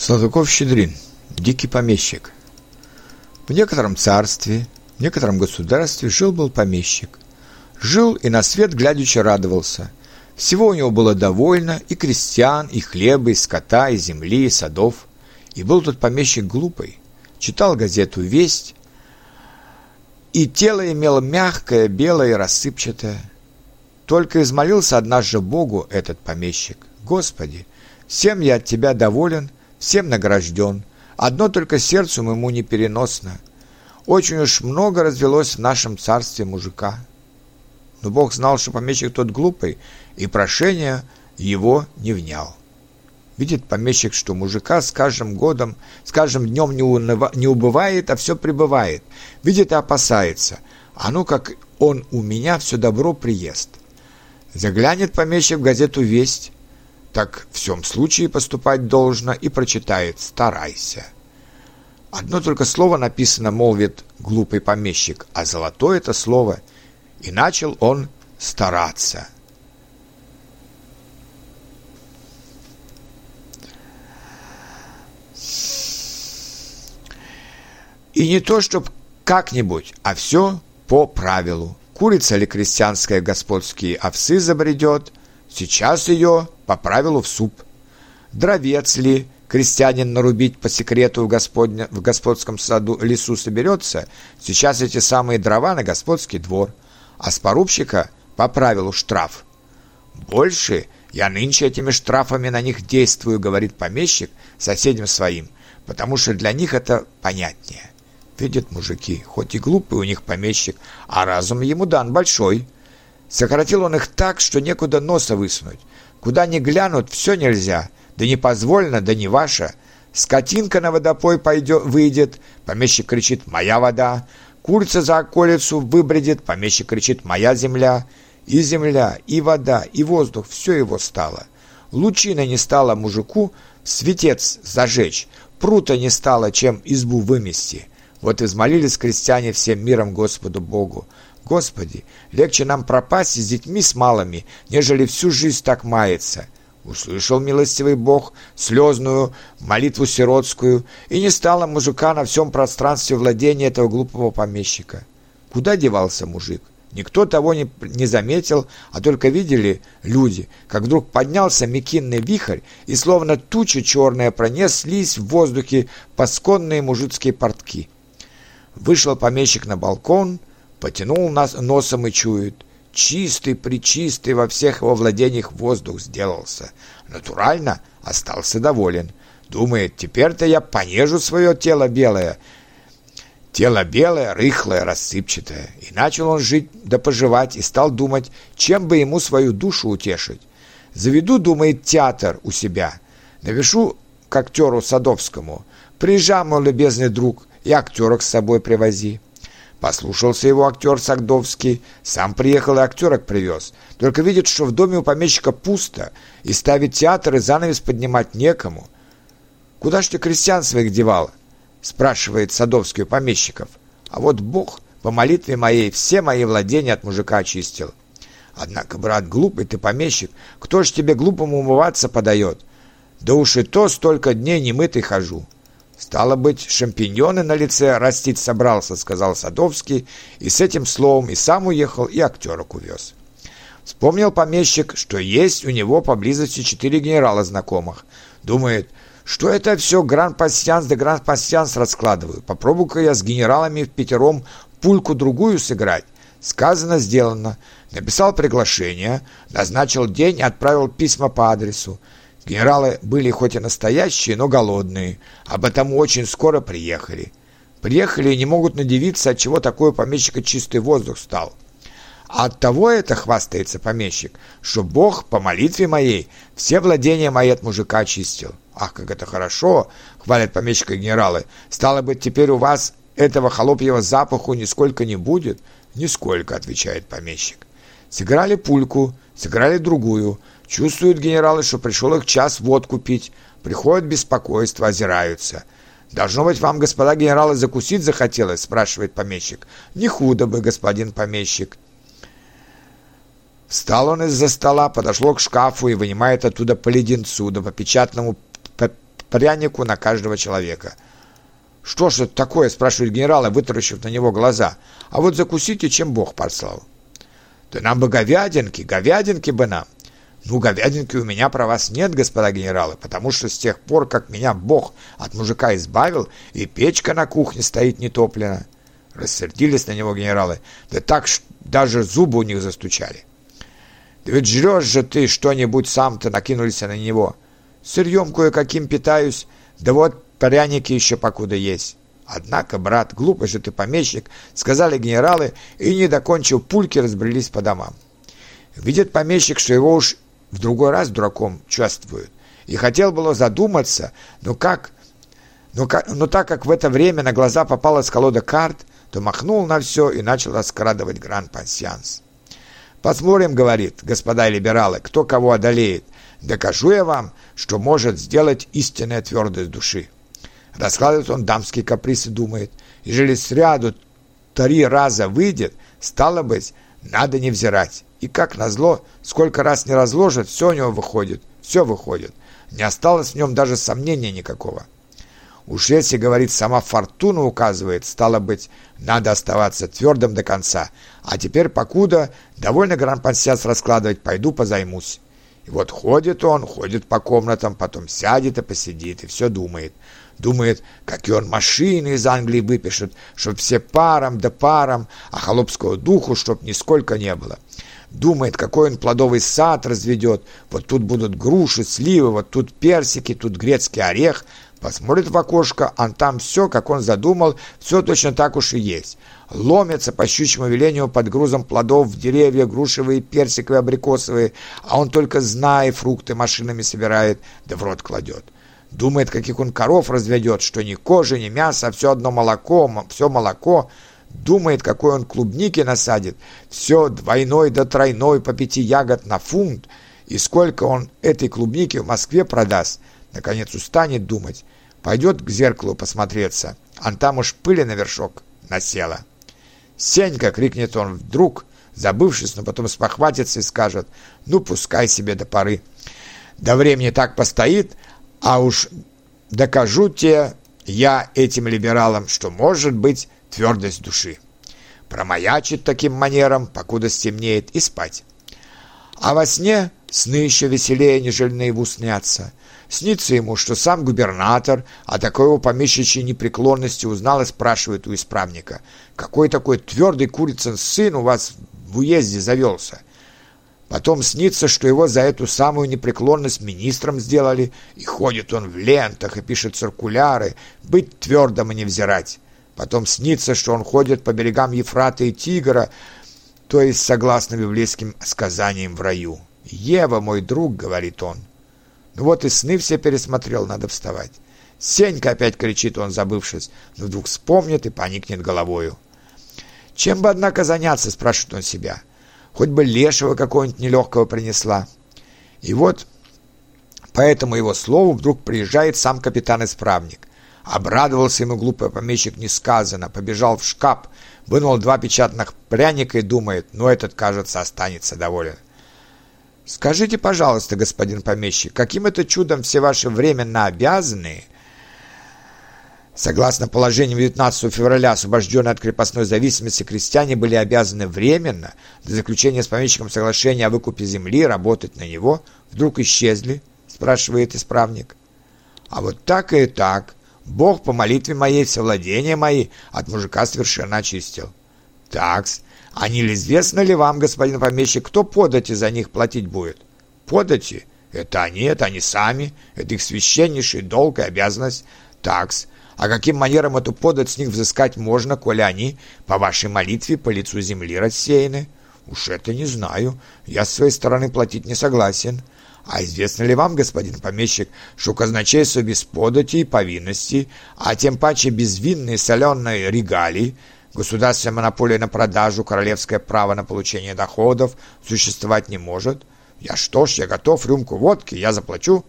Салтыков-Щедрин, дикий помещик. В некотором царстве, в некотором государстве жил-был помещик. Жил и на свет глядячи радовался. Всего у него было довольно и крестьян, и хлеба, и скота, и земли, и садов. И был тот помещик глупый. Читал газету «Весть», и тело имело мягкое, белое и рассыпчатое. Только измолился однажды Богу этот помещик. «Господи, всем я от Тебя доволен, всем награжден. Одно только сердцу ему непереносно. Очень уж много развелось в нашем царстве мужика. Но Бог знал, что помещик тот глупый, и прошение его не внял. Видит помещик, что мужика с каждым годом, с каждым днем не, уныва, не убывает, а все прибывает. Видит и опасается. А ну, как он у меня все добро приест. Заглянет помещик в газету «Весть», так в всем случае поступать должно и прочитает «старайся». Одно только слово написано, молвит глупый помещик, а золотое это слово, и начал он стараться. И не то, чтоб как-нибудь, а все по правилу. Курица ли крестьянская господские овсы забредет, сейчас ее по правилу в суп. Дровец ли крестьянин нарубить по секрету в, господня, в господском саду лесу соберется, сейчас эти самые дрова на господский двор, а с порубщика по правилу штраф. Больше я нынче этими штрафами на них действую, говорит помещик соседям своим, потому что для них это понятнее. Видят мужики, хоть и глупый у них помещик, а разум ему дан большой. Сократил он их так, что некуда носа высунуть. Куда ни глянут, все нельзя. Да не позволено, да не ваше. Скотинка на водопой пойдет, выйдет, помещик кричит «Моя вода». Курица за околицу выбредет, помещик кричит «Моя земля». И земля, и вода, и воздух, все его стало. Лучина не стала мужику светец зажечь, прута не стало, чем избу вымести. Вот измолились крестьяне всем миром Господу Богу. Господи, легче нам пропасть с детьми с малыми, нежели всю жизнь так мается. Услышал милостивый Бог слезную молитву сиротскую, и не стало мужика на всем пространстве владения этого глупого помещика. Куда девался мужик? Никто того не, не заметил, а только видели люди, как вдруг поднялся мекинный вихрь, и словно туча черная пронеслись в воздухе пасконные мужицкие портки. Вышел помещик на балкон, потянул нас носом и чует. Чистый, причистый во всех его владениях воздух сделался. Натурально остался доволен. Думает, теперь-то я понежу свое тело белое. Тело белое, рыхлое, рассыпчатое. И начал он жить да поживать, и стал думать, чем бы ему свою душу утешить. Заведу, думает, театр у себя. Напишу к актеру Садовскому. Приезжай, мой любезный друг, и актерок с собой привози. Послушался его актер Сагдовский, сам приехал и актерок привез. Только видит, что в доме у помещика пусто, и ставить театр и занавес поднимать некому. «Куда ж ты крестьян своих девал?» — спрашивает Садовский у помещиков. «А вот Бог по молитве моей все мои владения от мужика очистил. Однако, брат, глупый ты помещик, кто ж тебе глупому умываться подает? Да уж и то столько дней немытый хожу». «Стало быть, шампиньоны на лице растить собрался», — сказал Садовский, и с этим словом и сам уехал, и актерок увез. Вспомнил помещик, что есть у него поблизости четыре генерала знакомых. Думает, что это все гран-пассианс да гран-пассианс раскладываю. Попробую-ка я с генералами в пятером пульку-другую сыграть. Сказано, сделано. Написал приглашение, назначил день отправил письма по адресу. Генералы были хоть и настоящие, но голодные, а потому очень скоро приехали. Приехали и не могут надевиться, от чего такой помещика чистый воздух стал. А от того это хвастается помещик, что Бог по молитве моей все владения мои от мужика очистил. Ах, как это хорошо, хвалят помещика генералы. Стало быть, теперь у вас этого холопьего запаху нисколько не будет? Нисколько, отвечает помещик. Сыграли пульку, сыграли другую, Чувствуют генералы, что пришел их час водку пить. Приходят беспокойство, озираются. «Должно быть, вам, господа генералы, закусить захотелось?» – спрашивает помещик. «Не худо бы, господин помещик». Встал он из-за стола, подошло к шкафу и вынимает оттуда по леденцу, да по печатному прянику на каждого человека. «Что ж это такое?» – спрашивает генерал, вытаращив на него глаза. «А вот закусите, чем Бог послал». «Да нам бы говядинки, говядинки бы нам». «Ну, говядинки у меня про вас нет, господа генералы, потому что с тех пор, как меня Бог от мужика избавил, и печка на кухне стоит нетоплена». Рассердились на него генералы, да так даже зубы у них застучали. «Да ведь жрешь же ты что-нибудь сам-то!» накинулись на него. «Сырьем кое-каким питаюсь, да вот пряники еще покуда есть». Однако, брат, глупый же ты помещик, сказали генералы, и, не докончил пульки, разбрелись по домам. Видит помещик, что его уж в другой раз дураком чувствуют. И хотел было задуматься, но как... Но, как, но так как в это время на глаза попалась колода карт, то махнул на все и начал раскрадывать гран-пансианс. «Посмотрим, — говорит, господа либералы, — кто кого одолеет. Докажу я вам, что может сделать истинная твердость души». Раскладывает он дамские каприсы, думает. Ежели сряду три раза выйдет, стало быть, надо не взирать. И как назло, сколько раз не разложит, все у него выходит, все выходит. Не осталось в нем даже сомнения никакого. Уж если, говорит, сама фортуна указывает, стало быть, надо оставаться твердым до конца. А теперь, покуда, довольно гран-пансиас раскладывать, пойду позаймусь. И вот ходит он, ходит по комнатам, потом сядет и посидит, и все думает. Думает, какие он машины из Англии выпишет, чтоб все паром да паром, а холопского духу чтоб нисколько не было. Думает, какой он плодовый сад разведет. Вот тут будут груши, сливы, вот тут персики, тут грецкий орех, Посмотрит в окошко, а там все, как он задумал, все точно так уж и есть. Ломятся по щучьему велению под грузом плодов в деревья, грушевые, персиковые, абрикосовые, а он только зная фрукты машинами собирает, да в рот кладет. Думает, каких он коров разведет, что ни кожи, ни а все одно молоко, все молоко. Думает, какой он клубники насадит, все двойной да тройной по пяти ягод на фунт, и сколько он этой клубники в Москве продаст. Наконец устанет думать, пойдет к зеркалу посмотреться, а там уж пыли на вершок насела. «Сенька!» — крикнет он вдруг, забывшись, но потом спохватится и скажет, «Ну, пускай себе до поры. До времени так постоит, а уж докажу тебе я этим либералам, что может быть твердость души. Промаячит таким манером, покуда стемнеет, и спать. А во сне сны еще веселее, нежели наяву снятся. Снится ему, что сам губернатор о такой его помещичьей непреклонности узнал и спрашивает у исправника, какой такой твердый курицын сын у вас в уезде завелся. Потом снится, что его за эту самую непреклонность министром сделали, и ходит он в лентах и пишет циркуляры, быть твердым и не взирать. Потом снится, что он ходит по берегам Ефрата и Тигра, то есть согласно библейским сказаниям в раю. «Ева, мой друг», — говорит он, ну вот и сны все пересмотрел, надо вставать. «Сенька!» — опять кричит он, забывшись, но вдруг вспомнит и поникнет головою. «Чем бы, однако, заняться?» — спрашивает он себя. «Хоть бы лешего какого-нибудь нелегкого принесла». И вот по этому его слову вдруг приезжает сам капитан-исправник. Обрадовался ему глупый помещик несказанно, побежал в шкаф, вынул два печатных пряника и думает, ну этот, кажется, останется доволен. Скажите, пожалуйста, господин помещик, каким это чудом все ваши временно обязанные, согласно положениям 19 февраля, освобожденные от крепостной зависимости, крестьяне были обязаны временно, до заключения с помещиком соглашения о выкупе земли, работать на него, вдруг исчезли, спрашивает исправник. А вот так и так. Бог по молитве моей все владения мои от мужика совершенно очистил. Такс, а не известно ли вам, господин помещик, кто подати за них платить будет? Подати? Это они, это они сами, это их священнейший долг и обязанность. Такс. А каким манером эту подать с них взыскать можно, коли они по вашей молитве по лицу земли рассеяны? Уж это не знаю. Я с своей стороны платить не согласен. А известно ли вам, господин помещик, что казначейство без подати и повинности, а тем паче безвинные соленые регалии, Государственная монополия на продажу, королевское право на получение доходов существовать не может. Я что ж, я готов, рюмку водки, я заплачу.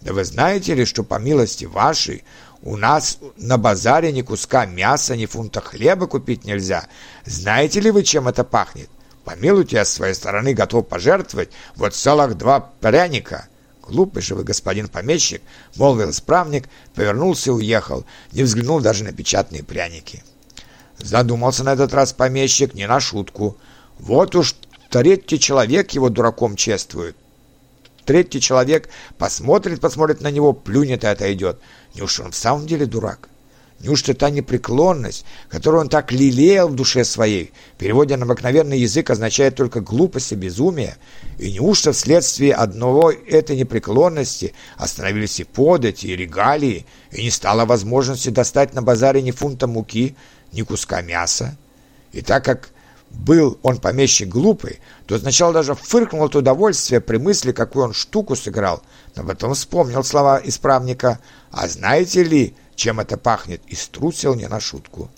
Да вы знаете ли, что по милости вашей у нас на базаре ни куска мяса, ни фунта хлеба купить нельзя. Знаете ли вы, чем это пахнет? Помилуйте, я с своей стороны готов пожертвовать вот целых два пряника. Глупый же вы, господин помещик, молвил исправник, повернулся и уехал, не взглянул даже на печатные пряники. Задумался на этот раз помещик не на шутку. Вот уж третий человек его дураком чествует. Третий человек посмотрит, посмотрит на него, плюнет и отойдет. Неужто он в самом деле дурак? Неужто та непреклонность, которую он так лелеял в душе своей, переводя на обыкновенный язык, означает только глупость и безумие? И неужто вследствие одного этой непреклонности остановились и подати, и регалии, и не стало возможности достать на базаре ни фунта муки, ни куска мяса? И так как был он помещик глупый, то сначала даже фыркнул от удовольствия при мысли, какую он штуку сыграл, но потом вспомнил слова исправника «А знаете ли, чем это пахнет?» и струсил не на шутку.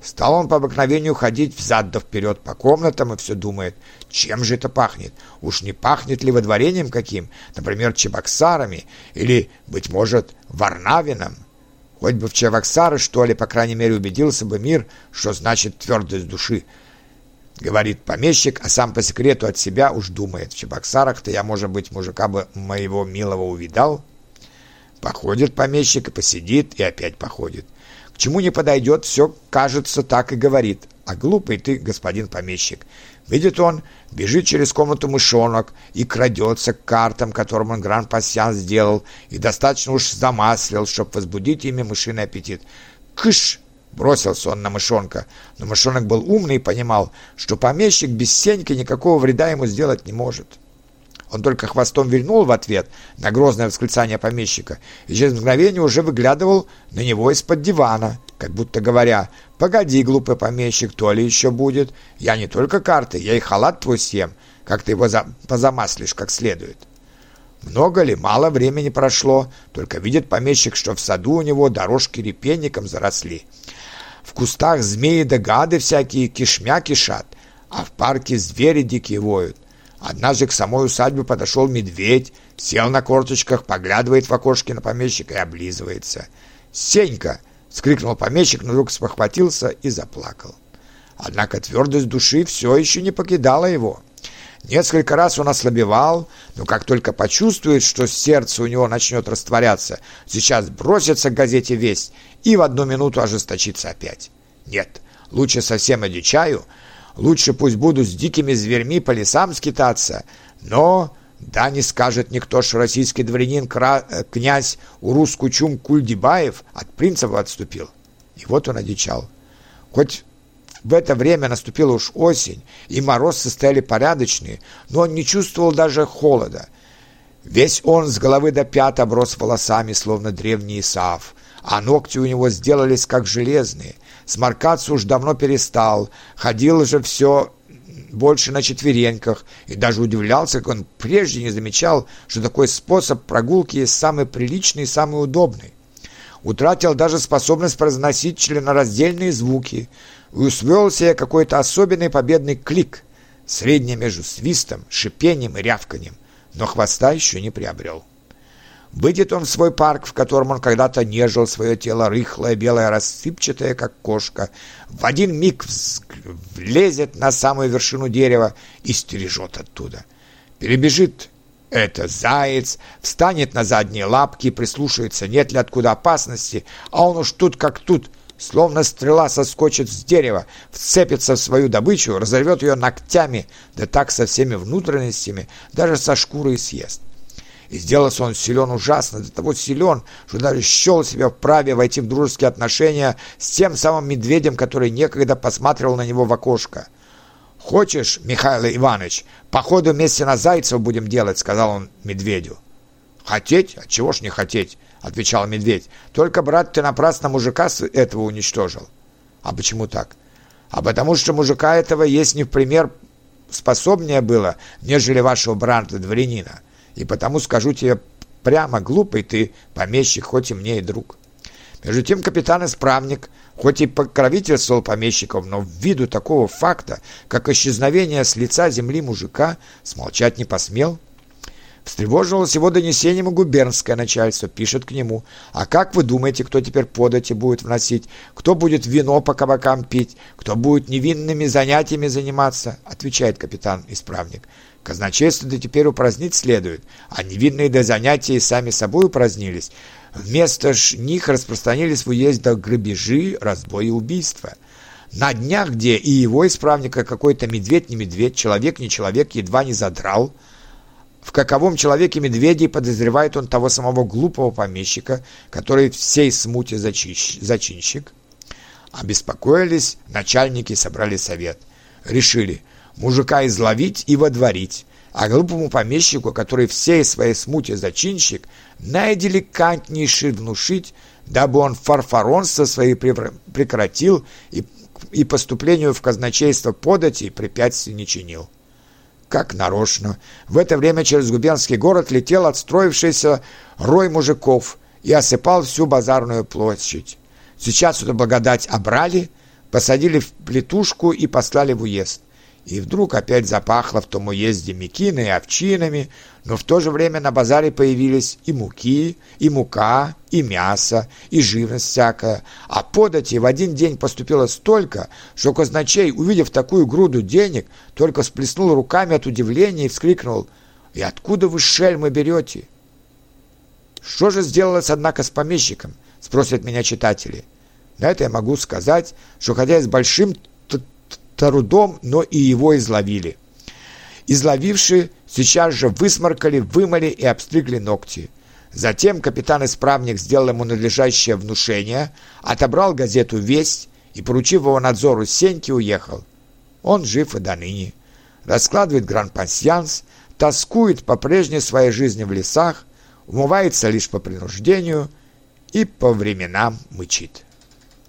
Стал он по обыкновению ходить взад да вперед по комнатам и все думает, чем же это пахнет? Уж не пахнет ли водворением каким, например, чебоксарами или, быть может, варнавином? Хоть бы в чебоксары, что ли, по крайней мере, убедился бы мир, что значит твердость души, Говорит помещик, а сам по секрету от себя уж думает. В Чебоксарах-то я, может быть, мужика бы моего милого увидал. Походит помещик и посидит, и опять походит. К чему не подойдет, все, кажется, так и говорит. А глупый ты, господин помещик. Видит он, бежит через комнату мышонок и крадется к картам, которым он гран-пассиан сделал, и достаточно уж замаслил, чтобы возбудить ими мышиный аппетит. Кыш! Бросился он на мышонка, но мышонок был умный и понимал, что помещик без Сеньки никакого вреда ему сделать не может. Он только хвостом вильнул в ответ на грозное восклицание помещика и через мгновение уже выглядывал на него из-под дивана, как будто говоря, «Погоди, глупый помещик, то ли еще будет. Я не только карты, я и халат твой съем, как ты его за... позамаслишь как следует». Много ли, мало времени прошло, только видит помещик, что в саду у него дорожки репейником заросли. В кустах змеи да гады всякие кишмя кишат, а в парке звери дикие воют. Однажды к самой усадьбе подошел медведь, сел на корточках, поглядывает в окошке на помещика и облизывается. «Сенька!» — скрикнул помещик, но вдруг спохватился и заплакал. Однако твердость души все еще не покидала его. Несколько раз он ослабевал, но как только почувствует, что сердце у него начнет растворяться, сейчас бросится к газете «Весть» и в одну минуту ожесточится опять. Нет, лучше совсем одичаю, лучше пусть буду с дикими зверьми по лесам скитаться, но... Да не скажет никто, что российский дворянин кра... Э, князь Урус Кучум Кульдибаев от принцев отступил. И вот он одичал. Хоть в это время наступила уж осень, и морозы стояли порядочные, но он не чувствовал даже холода. Весь он с головы до пят оброс волосами, словно древний Исаав, а ногти у него сделались как железные. Сморкаться уж давно перестал, ходил же все больше на четвереньках и даже удивлялся, как он прежде не замечал, что такой способ прогулки есть самый приличный и самый удобный. Утратил даже способность произносить членораздельные звуки, и усвоил себе какой-то особенный победный клик, средний между свистом, шипением и рявканием, но хвоста еще не приобрел. Выйдет он в свой парк, в котором он когда-то нежил свое тело рыхлое, белое, рассыпчатое, как кошка, в один миг влезет на самую вершину дерева и стережет оттуда. Перебежит это заяц, встанет на задние лапки, прислушается, нет ли откуда опасности, а он уж тут как тут, словно стрела соскочит с дерева, вцепится в свою добычу, разорвет ее ногтями, да так со всеми внутренностями, даже со шкурой съест. И сделался он силен ужасно, до того силен, что даже счел себя вправе войти в дружеские отношения с тем самым медведем, который некогда посматривал на него в окошко. «Хочешь, Михаил Иванович, походу вместе на Зайцев будем делать», — сказал он медведю. «Хотеть? А чего ж не хотеть?» — отвечал медведь. «Только, брат, ты напрасно мужика этого уничтожил». «А почему так?» «А потому что мужика этого есть не в пример способнее было, нежели вашего брата-дворянина. И потому скажу тебе прямо, глупый ты, помещик, хоть и мне и друг». Между тем капитан-исправник, хоть и покровительствовал помещиков, но в виду такого факта, как исчезновение с лица земли мужика, смолчать не посмел – Встревожилось его донесением и губернское начальство, пишет к нему. А как вы думаете, кто теперь подати будет вносить? Кто будет вино по кабакам пить? Кто будет невинными занятиями заниматься? Отвечает капитан-исправник. Казначейство-то теперь упразднить следует, а невинные до занятий сами собой упразднились. Вместо ж них распространились в уезде грабежи, разбои и убийства. На днях, где и его исправника какой-то медведь не медведь, человек не человек, едва не задрал, в каковом человеке медведей подозревает он того самого глупого помещика, который всей смуте зачинщик. Обеспокоились, начальники собрали совет. Решили мужика изловить и водворить, а глупому помещику, который всей своей смуте зачинщик, наиделикатнейший внушить, дабы он фарфаронство свои прекратил и и поступлению в казначейство подати препятствий не чинил. Как нарочно. В это время через губернский город летел отстроившийся рой мужиков и осыпал всю базарную площадь. Сейчас эту благодать обрали, посадили в плетушку и послали в уезд. И вдруг опять запахло в том уезде мекиной и овчинами, но в то же время на базаре появились и муки, и мука, и мясо, и живность всякая. А подати в один день поступило столько, что казначей, увидев такую груду денег, только сплеснул руками от удивления и вскрикнул «И откуда вы, шельмы, берете?» «Что же сделалось, однако, с помещиком?» – спросят меня читатели. На это я могу сказать, что хотя и с большим трудом, но и его изловили. Изловившие сейчас же высморкали, вымыли и обстригли ногти. Затем капитан-исправник сделал ему надлежащее внушение, отобрал газету «Весть» и, поручив его надзору Сеньки, уехал. Он жив и до ныне. Раскладывает гран-пансьянс, тоскует по прежней своей жизни в лесах, умывается лишь по принуждению и по временам мычит.